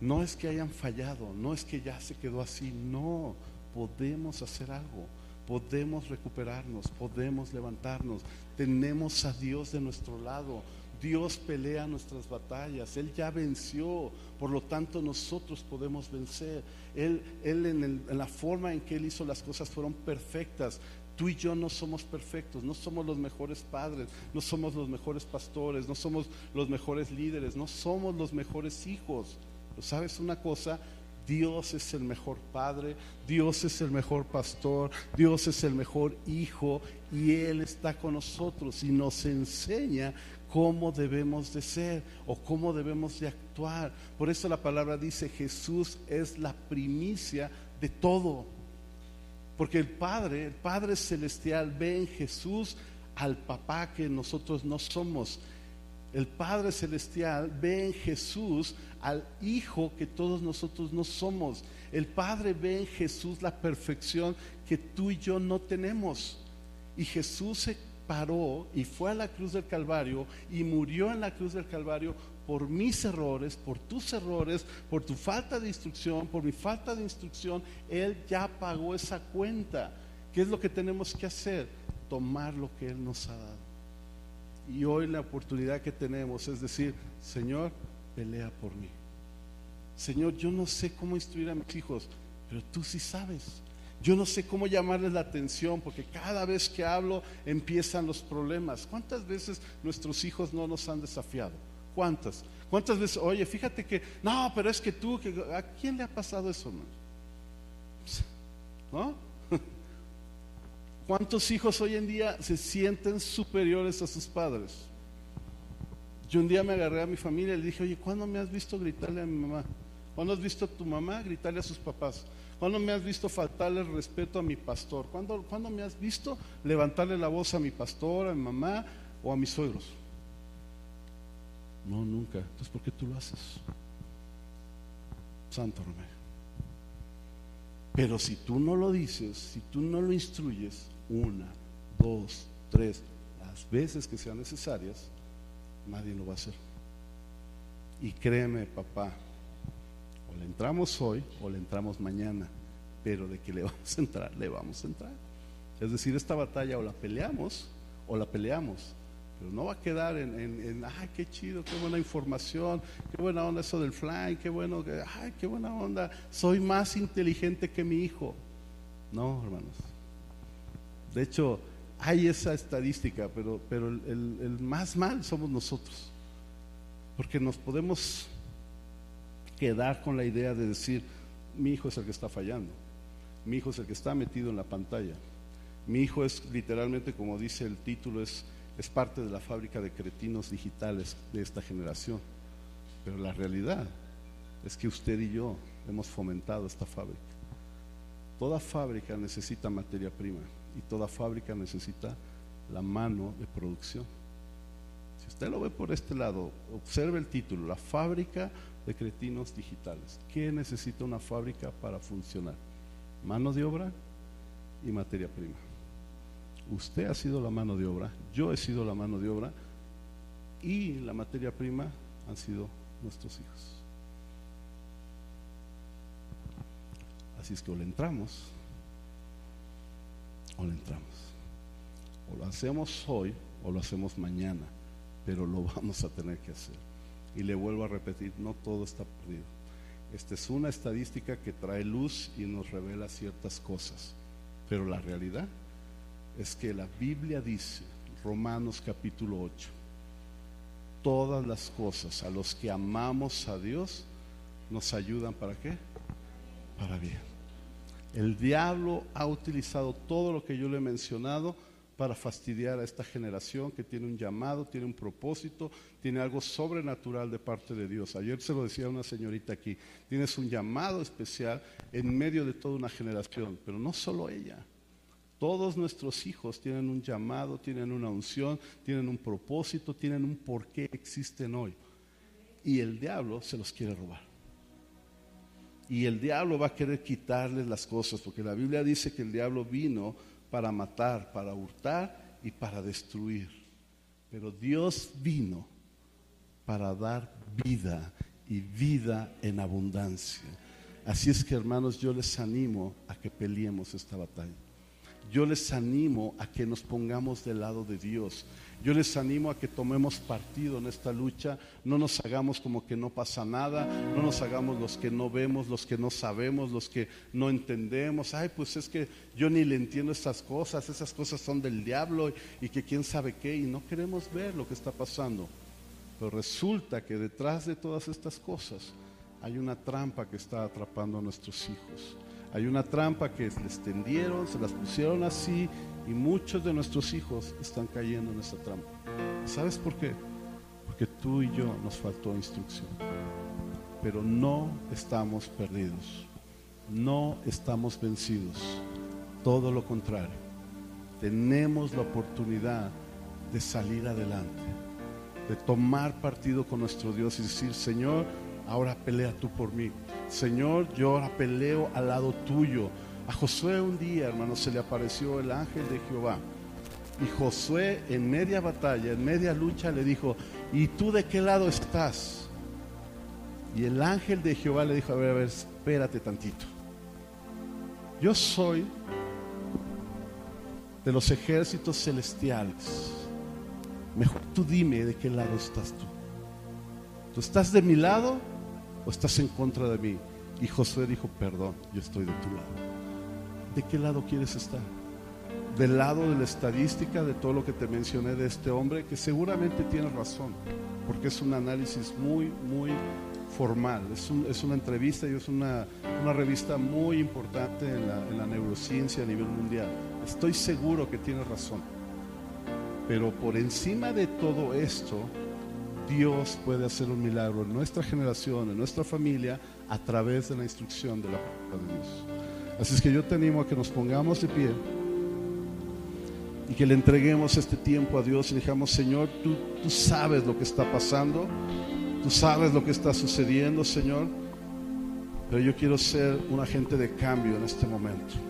No es que hayan fallado, no es que ya se quedó así, no, podemos hacer algo, podemos recuperarnos, podemos levantarnos, tenemos a Dios de nuestro lado, Dios pelea nuestras batallas, Él ya venció, por lo tanto nosotros podemos vencer. Él, él en, la forma en que Él hizo las cosas fueron perfectas. Tú y yo no somos perfectos, no somos los mejores padres, no somos los mejores pastores, no somos los mejores líderes, no somos los mejores hijos. Sabes una cosa, Dios es el mejor padre, Dios es el mejor pastor, Dios es el mejor hijo y Él está con nosotros y nos enseña cómo debemos de ser o cómo debemos de actuar. Por eso la palabra dice, Jesús es la primicia de todo. Porque el Padre, el Padre Celestial ve en Jesús al papá que nosotros no somos. El Padre Celestial ve en Jesús al Hijo que todos nosotros no somos. El Padre ve en Jesús la perfección que tú y yo no tenemos. Y Jesús se paró y fue a la cruz del Calvario y murió en la cruz del Calvario por mis errores, por tus errores, por tu falta de instrucción, por mi falta de instrucción. Él ya pagó esa cuenta. ¿Qué es lo que tenemos que hacer? Tomar lo que Él nos ha dado. Y hoy la oportunidad que tenemos es decir, Señor, pelea por mí. Señor, yo no sé cómo instruir a mis hijos, pero tú sí sabes. Yo no sé cómo llamarles la atención porque cada vez que hablo empiezan los problemas. ¿Cuántas veces nuestros hijos no nos han desafiado? ¿Cuántas? ¿Cuántas veces, oye, fíjate que, no, pero es que tú, que, ¿a quién le ha pasado eso? ¿No? ¿Cuántos hijos hoy en día se sienten superiores a sus padres? Yo un día me agarré a mi familia y le dije, oye, ¿cuándo me has visto gritarle a mi mamá? ¿Cuándo has visto a tu mamá gritarle a sus papás? ¿Cuándo me has visto faltarle el respeto a mi pastor? ¿Cuándo, ¿Cuándo me has visto levantarle la voz a mi pastor, a mi mamá o a mis suegros? No, nunca. Entonces, ¿por qué tú lo haces? Santo remedio. Pero si tú no lo dices, si tú no lo instruyes, una, dos, tres, las veces que sean necesarias, nadie lo va a hacer. Y créeme, papá, o le entramos hoy o le entramos mañana, pero de que le vamos a entrar, le vamos a entrar. Es decir, esta batalla o la peleamos o la peleamos, pero no va a quedar en, en, ay, qué chido, qué buena información, qué buena onda eso del fly, qué bueno, ay, qué buena onda, soy más inteligente que mi hijo. No, hermanos. De hecho, hay esa estadística, pero, pero el, más mal somos nosotros. Porque nos podemos quedar con la idea de decir, mi hijo es el que está fallando, mi hijo es el que está metido en la pantalla, mi hijo es literalmente, como dice el título, es es parte de la fábrica de cretinos digitales de esta generación. Pero la realidad es que usted y yo hemos fomentado esta fábrica. Toda fábrica necesita materia prima y toda fábrica necesita la mano de producción. Si usted lo ve por este lado, observe el título, la fábrica de cretinos digitales. ¿Qué necesita una fábrica para funcionar? Mano de obra y materia prima. Usted ha sido la mano de obra, yo he sido la mano de obra y la materia prima han sido nuestros hijos. Así es que o le entramos o entramos. O lo hacemos hoy o lo hacemos mañana, pero lo vamos a tener que hacer. Y le vuelvo a repetir, no todo está perdido. Esta es una estadística que trae luz y nos revela ciertas cosas, pero la realidad es que la Biblia dice, Romanos capítulo 8, todas las cosas a los que amamos a Dios nos ayudan para qué? Para bien. El diablo ha utilizado todo lo que yo le he mencionado para fastidiar a esta generación que tiene un llamado, tiene un propósito, tiene algo sobrenatural de parte de Dios. Ayer se lo decía una señorita aquí, tienes un llamado especial en medio de toda una generación, pero no solo ella. Todos nuestros hijos tienen un llamado, tienen una unción, tienen un propósito, tienen un por qué existen hoy. Y el diablo se los quiere robar. Y el diablo va a querer quitarles las cosas, porque la Biblia dice que el diablo vino para matar, para hurtar y para destruir. Pero Dios vino para dar vida y vida en abundancia. Así es que hermanos, yo les animo a que peleemos esta batalla yo les animo a que nos pongamos del lado de Dios. Yo les animo a que tomemos partido en esta lucha, no nos hagamos como que no pasa nada, no nos hagamos los que no vemos, los que no sabemos, los que no entendemos. Ay, pues es que yo ni le entiendo estas cosas, esas cosas son del diablo y que quién sabe qué, y no queremos ver lo que está pasando. Pero resulta que detrás de todas estas cosas hay una trampa que está atrapando a nuestros hijos. Hay una trampa que les tendieron, se las pusieron así y muchos de nuestros hijos están cayendo en esa trampa. ¿Sabes por qué? Porque tú y yo nos faltó instrucción. Pero no estamos perdidos. No estamos vencidos. Todo lo contrario. Tenemos la oportunidad de salir adelante, de tomar partido con nuestro Dios y decir, Señor, ahora pelea tú por mí. Señor, yo ahora peleo al lado tuyo. A Josué un día, hermano, se le apareció el ángel de Jehová. Y Josué en media batalla, en media lucha, le dijo, ¿y tú de qué lado estás? Y el ángel de Jehová le dijo, a ver, a ver, espérate tantito. Yo soy de los ejércitos celestiales. Mejor tú dime de qué lado estás tú. ¿Tú estás de mi lado o estás en contra de mí? Y Josué dijo, perdón, yo estoy de tu lado. ¿De qué lado quieres estar? Del lado de la estadística, de todo lo que te mencioné de este hombre, que seguramente tiene razón, porque es un análisis muy, muy formal. Es, una entrevista y es una, revista muy importante en la, en la neurociencia a nivel mundial. Estoy seguro que tiene razón. Pero por encima de todo esto, Dios puede hacer un milagro en nuestra generación, en nuestra familia, a través de la instrucción de la palabra de Dios. Así es que yo te animo a que nos pongamos de pie y que le entreguemos este tiempo a Dios y digamos, Señor, tú, tú sabes lo que está pasando, tú sabes lo que está sucediendo, Señor, pero yo quiero ser un agente de cambio en este momento.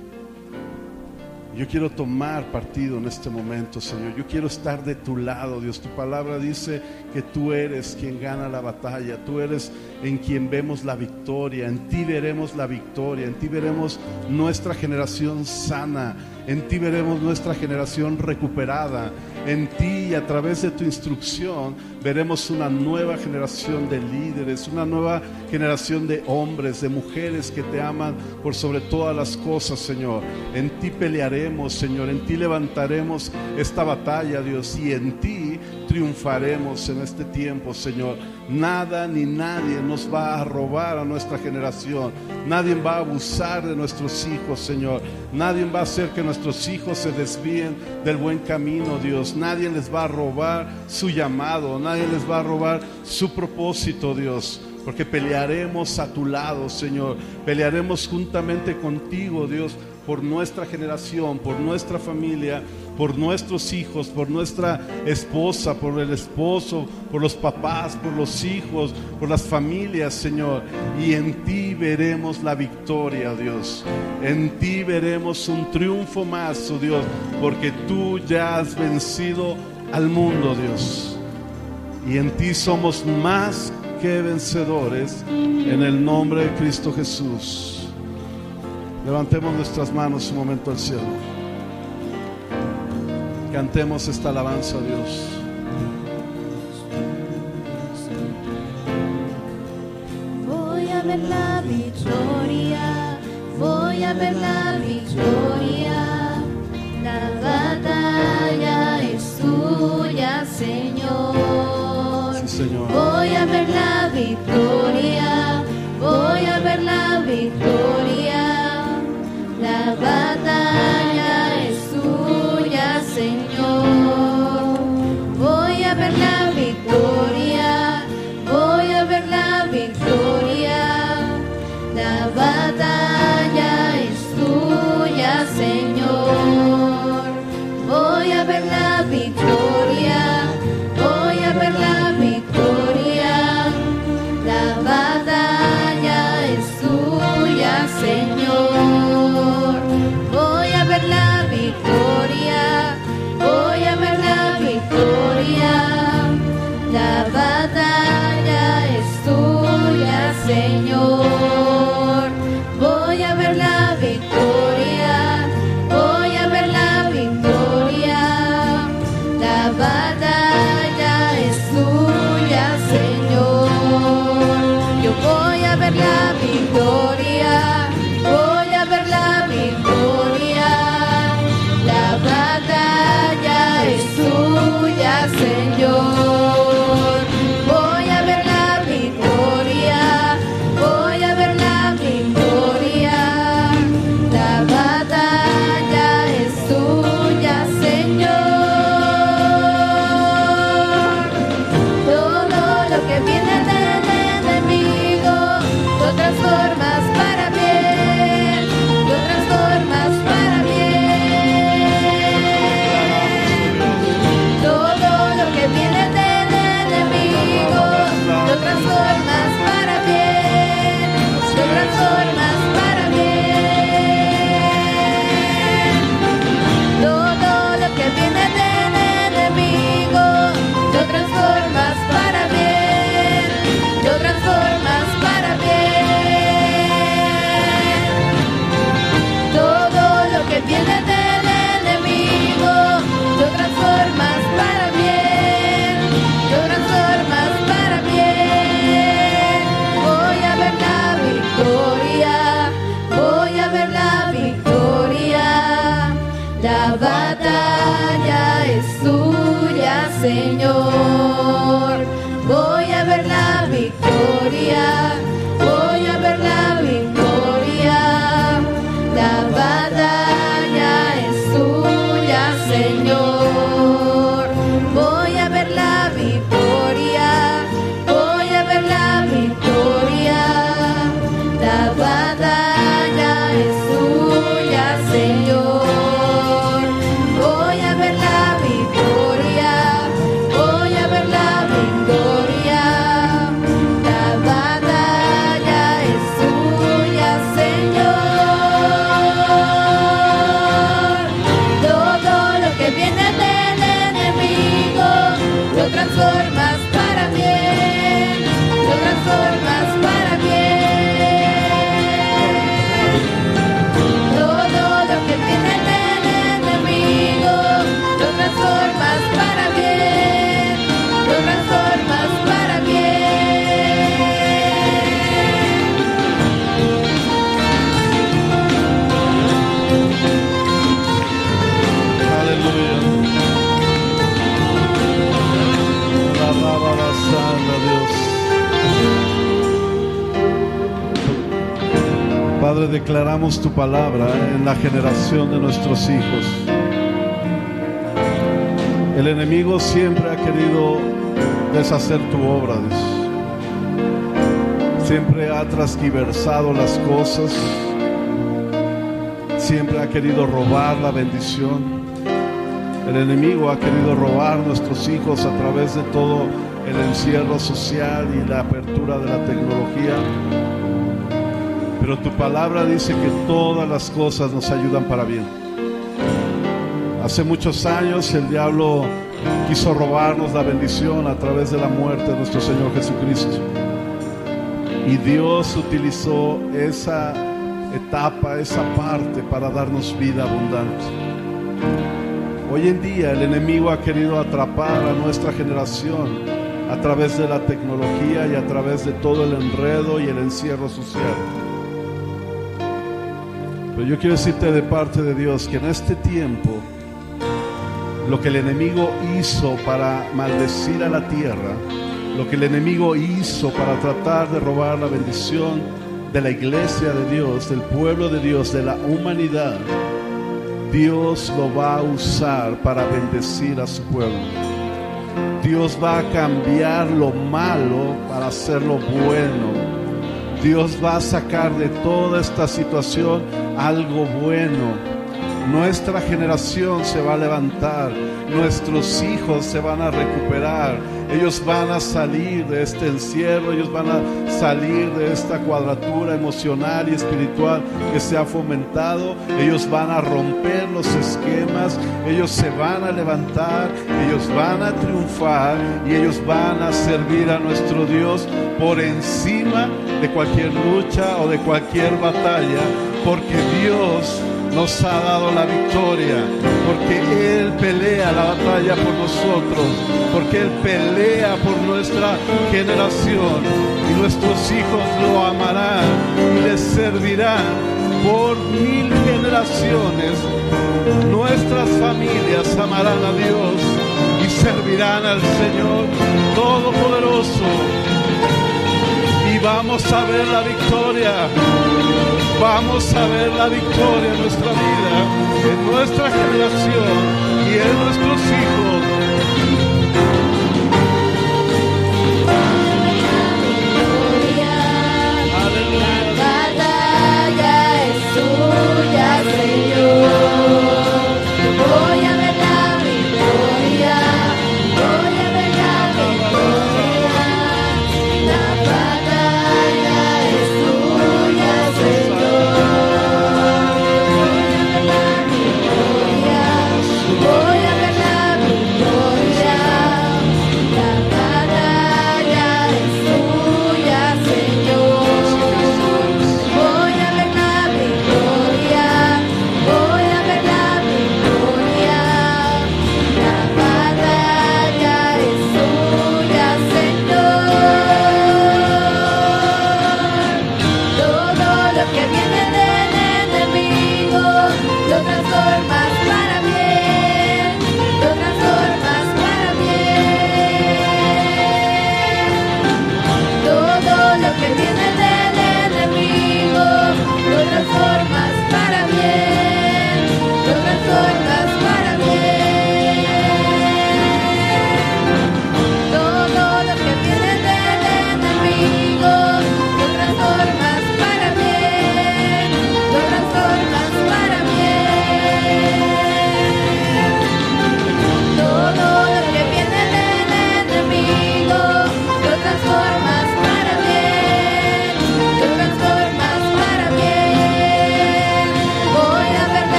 Yo quiero tomar partido en este momento, Señor. Yo quiero estar de tu lado, Dios. Tu palabra dice que tú eres quien gana la batalla. Tú eres en quien vemos la victoria. En ti veremos la victoria. En ti veremos nuestra generación sana. En ti veremos nuestra generación recuperada. En ti y a través de tu instrucción veremos una nueva generación de líderes, una nueva generación de hombres, de mujeres que te aman por sobre todas las cosas, Señor. En ti pelearemos, Señor. En ti levantaremos esta batalla, Dios. Y en ti triunfaremos en este tiempo, Señor. Nada ni nadie nos va a robar a nuestra generación. Nadie va a abusar de nuestros hijos, Señor. Nadie va a hacer que nuestros hijos se desvíen del buen camino, Dios. Nadie les va a robar su llamado. Nadie les va a robar su propósito, Dios. Porque pelearemos a tu lado, Señor. Pelearemos juntamente contigo, Dios, por nuestra generación, por nuestra familia, por nuestros hijos, por nuestra esposa, por el esposo, por los papás, por los hijos, por las familias, Señor. Y en ti veremos la victoria, Dios. En ti veremos un triunfo más, oh Dios, porque tú ya has vencido al mundo, Dios. Y en ti somos más que vencedores en el nombre de Cristo Jesús. Levantemos nuestras manos un momento al cielo. Cantemos esta alabanza a Dios. Voy a ver la victoria, voy a ver la victoria. La batalla es tuya, Señor. Sí, Señor. Voy a ver la victoria, voy a ver la victoria. La tu palabra en la generación de nuestros hijos. El enemigo siempre ha querido deshacer tu obra. Siempre ha transgiversado las cosas. Siempre ha querido robar la bendición. El enemigo ha querido robar nuestros hijos a través de todo el encierro social y la apertura de la tecnología. Pero tu palabra dice que todas las cosas nos ayudan para bien. Hace muchos años el diablo quiso robarnos la bendición a través de la muerte de nuestro Señor Jesucristo. Y Dios utilizó esa etapa, esa parte para darnos vida abundante. Hoy en día el enemigo ha querido atrapar a nuestra generación a través de la tecnología y a través de todo el enredo y el encierro social. Pero yo quiero decirte de parte de Dios que en este tiempo lo que el enemigo hizo para maldecir a la tierra, lo que el enemigo hizo para tratar de robar la bendición de la iglesia de Dios, del pueblo de Dios, de la humanidad, Dios lo va a usar para bendecir a su pueblo. Dios va a cambiar lo malo para hacerlo bueno. Dios va a sacar de toda esta situación algo bueno. Nuestra generación se va a levantar, nuestros hijos se van a recuperar, ellos van a salir de este encierro, ellos van a salir de esta cuadratura emocional y espiritual que se ha fomentado, ellos van a romper los esquemas, ellos se van a levantar, ellos van a triunfar y ellos van a servir a nuestro Dios por encima de cualquier lucha o de cualquier batalla, porque Dios nos ha dado la victoria, porque Él pelea la batalla por nosotros, porque Él pelea por nuestra generación y nuestros hijos lo amarán y les servirán por mil generaciones. Nuestras familias amarán a Dios y servirán al Señor Todopoderoso. Vamos a ver la victoria vamos a ver la victoria en nuestra vida, en nuestra generación y en nuestros hijos.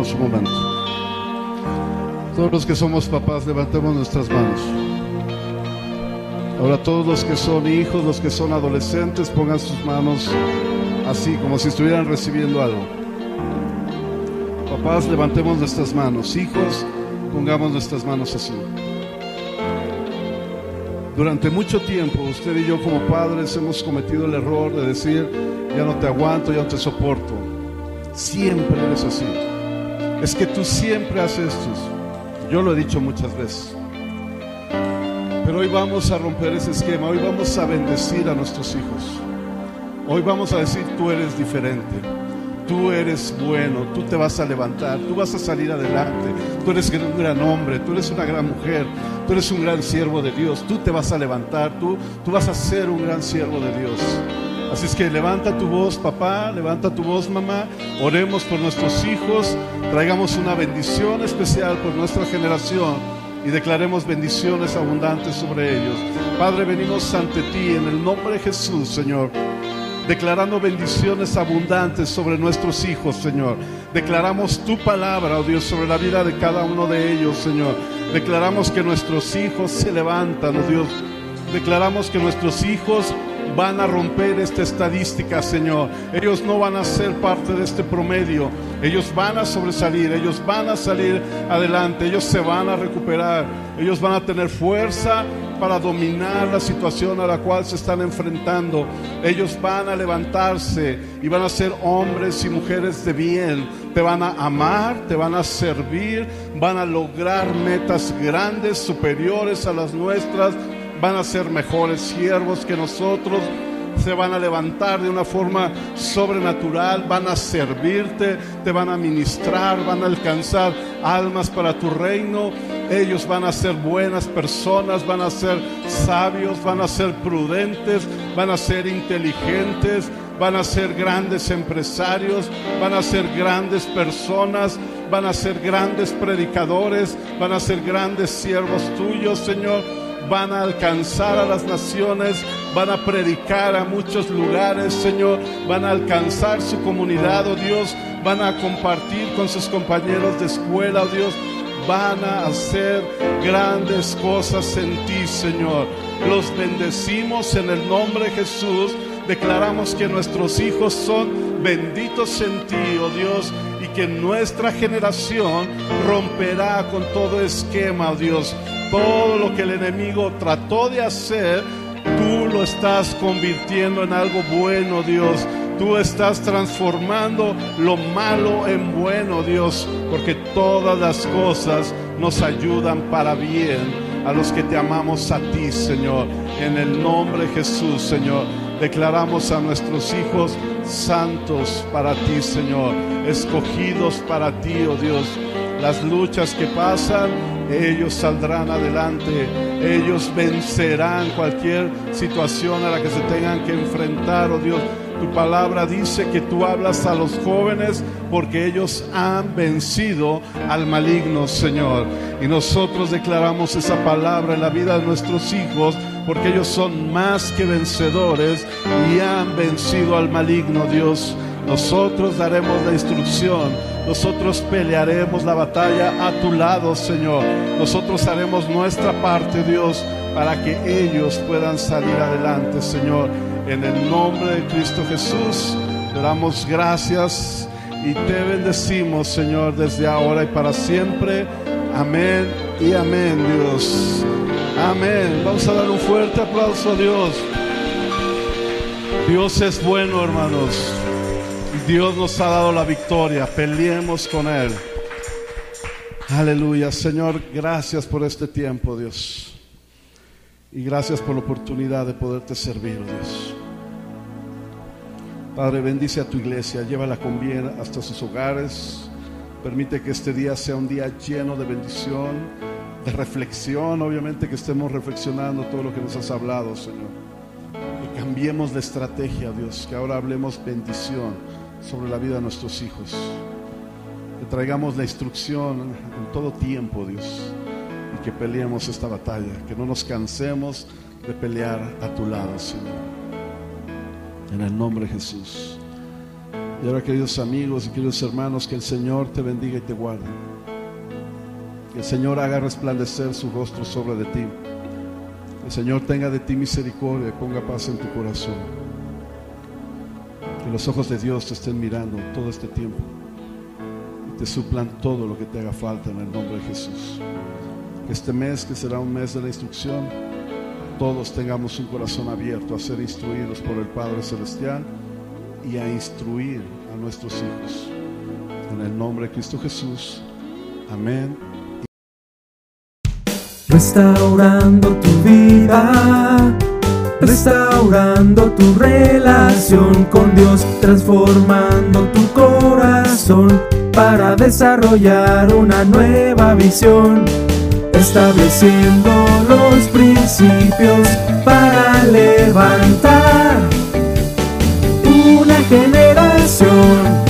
Levanta tus manos un momento. Todos los que somos papás, levantemos nuestras manos. Ahora todos los que son hijos, los que son adolescentes, pongan sus manos así, como si estuvieran recibiendo algo. Papás, levantemos nuestras manos. Hijos, pongamos nuestras manos así. Durante mucho tiempo, usted y yo como padres hemos cometido el error de decir, ya no te aguanto, ya no te soporto. Siempre eres así. Es que tú siempre haces esto. Yo lo he dicho muchas veces. Pero hoy vamos a romper ese esquema, hoy vamos a bendecir a nuestros hijos. Hoy vamos a decir, tú eres diferente, tú eres bueno, tú te vas a levantar, tú vas a salir adelante, tú eres un gran hombre, tú eres una gran mujer, tú eres un gran siervo de Dios, tú te vas a levantar, tú, tú vas a ser un gran siervo de Dios. Así es que levanta tu voz, papá, levanta tu voz, mamá. Oremos por nuestros hijos, traigamos una bendición especial por nuestra generación y declaremos bendiciones abundantes sobre ellos. Padre, venimos ante ti en el nombre de Jesús, Señor. Declarando bendiciones abundantes sobre nuestros hijos, Señor. Declaramos tu palabra, oh Dios, sobre la vida de cada uno de ellos, Señor. Declaramos que nuestros hijos se levantan, oh Dios. Declaramos que nuestros hijos van a romper esta estadística, Señor. Ellos no van a ser parte de este promedio. Ellos van a sobresalir, ellos van a salir adelante, ellos se van a recuperar, ellos van a tener fuerza para dominar la situación a la cual se están enfrentando. Ellos van a levantarse y van a ser hombres y mujeres de bien. Te van a amar, te van a servir, van a lograr metas grandes, superiores a las nuestras van a ser mejores siervos que nosotros, se van a levantar de una forma sobrenatural, van a servirte, te van a ministrar, van a alcanzar almas para tu reino. Ellos van a ser buenas personas, van a ser sabios, van a ser prudentes, van a ser inteligentes, van a ser grandes empresarios, van a ser grandes personas, van a ser grandes predicadores, van a ser grandes siervos tuyos, Señor van a alcanzar a las naciones, van a predicar a muchos lugares, Señor, van a alcanzar su comunidad, oh Dios, van a compartir con sus compañeros de escuela, oh Dios, van a hacer grandes cosas en ti, Señor. Los bendecimos en el nombre de Jesús. Declaramos que nuestros hijos son benditos en ti, oh Dios, que nuestra generación romperá con todo esquema, oh Dios. Todo lo que el enemigo trató de hacer, tú lo estás convirtiendo en algo bueno, Dios. Tú estás transformando lo malo en bueno, Dios, porque todas las cosas nos ayudan para bien a los que te amamos a ti, Señor. En el nombre de Jesús, Señor, declaramos a nuestros hijos santos para ti, Señor, escogidos para ti, oh Dios. Las luchas que pasan, ellos saldrán adelante, ellos vencerán cualquier situación a la que se tengan que enfrentar, oh Dios. Tu palabra dice que tú hablas a los jóvenes porque ellos han vencido al maligno, Señor. Y nosotros declaramos esa palabra en la vida de nuestros hijos porque ellos son más que vencedores y han vencido al maligno, Dios. Nosotros daremos la instrucción, nosotros pelearemos la batalla a tu lado, Señor. Nosotros haremos nuestra parte, Dios, para que ellos puedan salir adelante, Señor. En el nombre de Cristo Jesús, te damos gracias y te bendecimos, Señor, desde ahora y para siempre. Amén y amén, Dios. Amén. Vamos a dar un fuerte aplauso a Dios. Dios es bueno, hermanos. Dios nos ha dado la victoria. Peleemos con Él. Aleluya. Señor, gracias por este tiempo, Dios. Y gracias por la oportunidad de poderte servir, Dios. Padre, bendice a tu iglesia, llévala con bien hasta sus hogares. Permite que este día sea un día lleno de bendición, de reflexión, obviamente que estemos reflexionando todo lo que nos has hablado, Señor. Que cambiemos de estrategia, Dios, que ahora hablemos bendición sobre la vida de nuestros hijos. Que traigamos la instrucción en todo tiempo, Dios, y que peleemos esta batalla, que no nos cansemos de pelear a tu lado, Señor. En el nombre de Jesús. Y ahora, queridos amigos y queridos hermanos, que el Señor te bendiga y te guarde. Que el Señor haga resplandecer su rostro sobre de ti. Que el Señor tenga de ti misericordia ponga paz en tu corazón. Que los ojos de Dios te estén mirando todo este tiempo y te suplan todo lo que te haga falta en el nombre de Jesús. Que este mes, que será un mes de la instrucción, todos tengamos un corazón abierto a ser instruidos por el Padre Celestial y a instruir a nuestros hijos. En el nombre de Cristo Jesús. Amén. Restaurando tu vida, restaurando tu relación con Dios, transformando tu corazón para desarrollar una nueva visión, estableciendo los principios para levantar una generación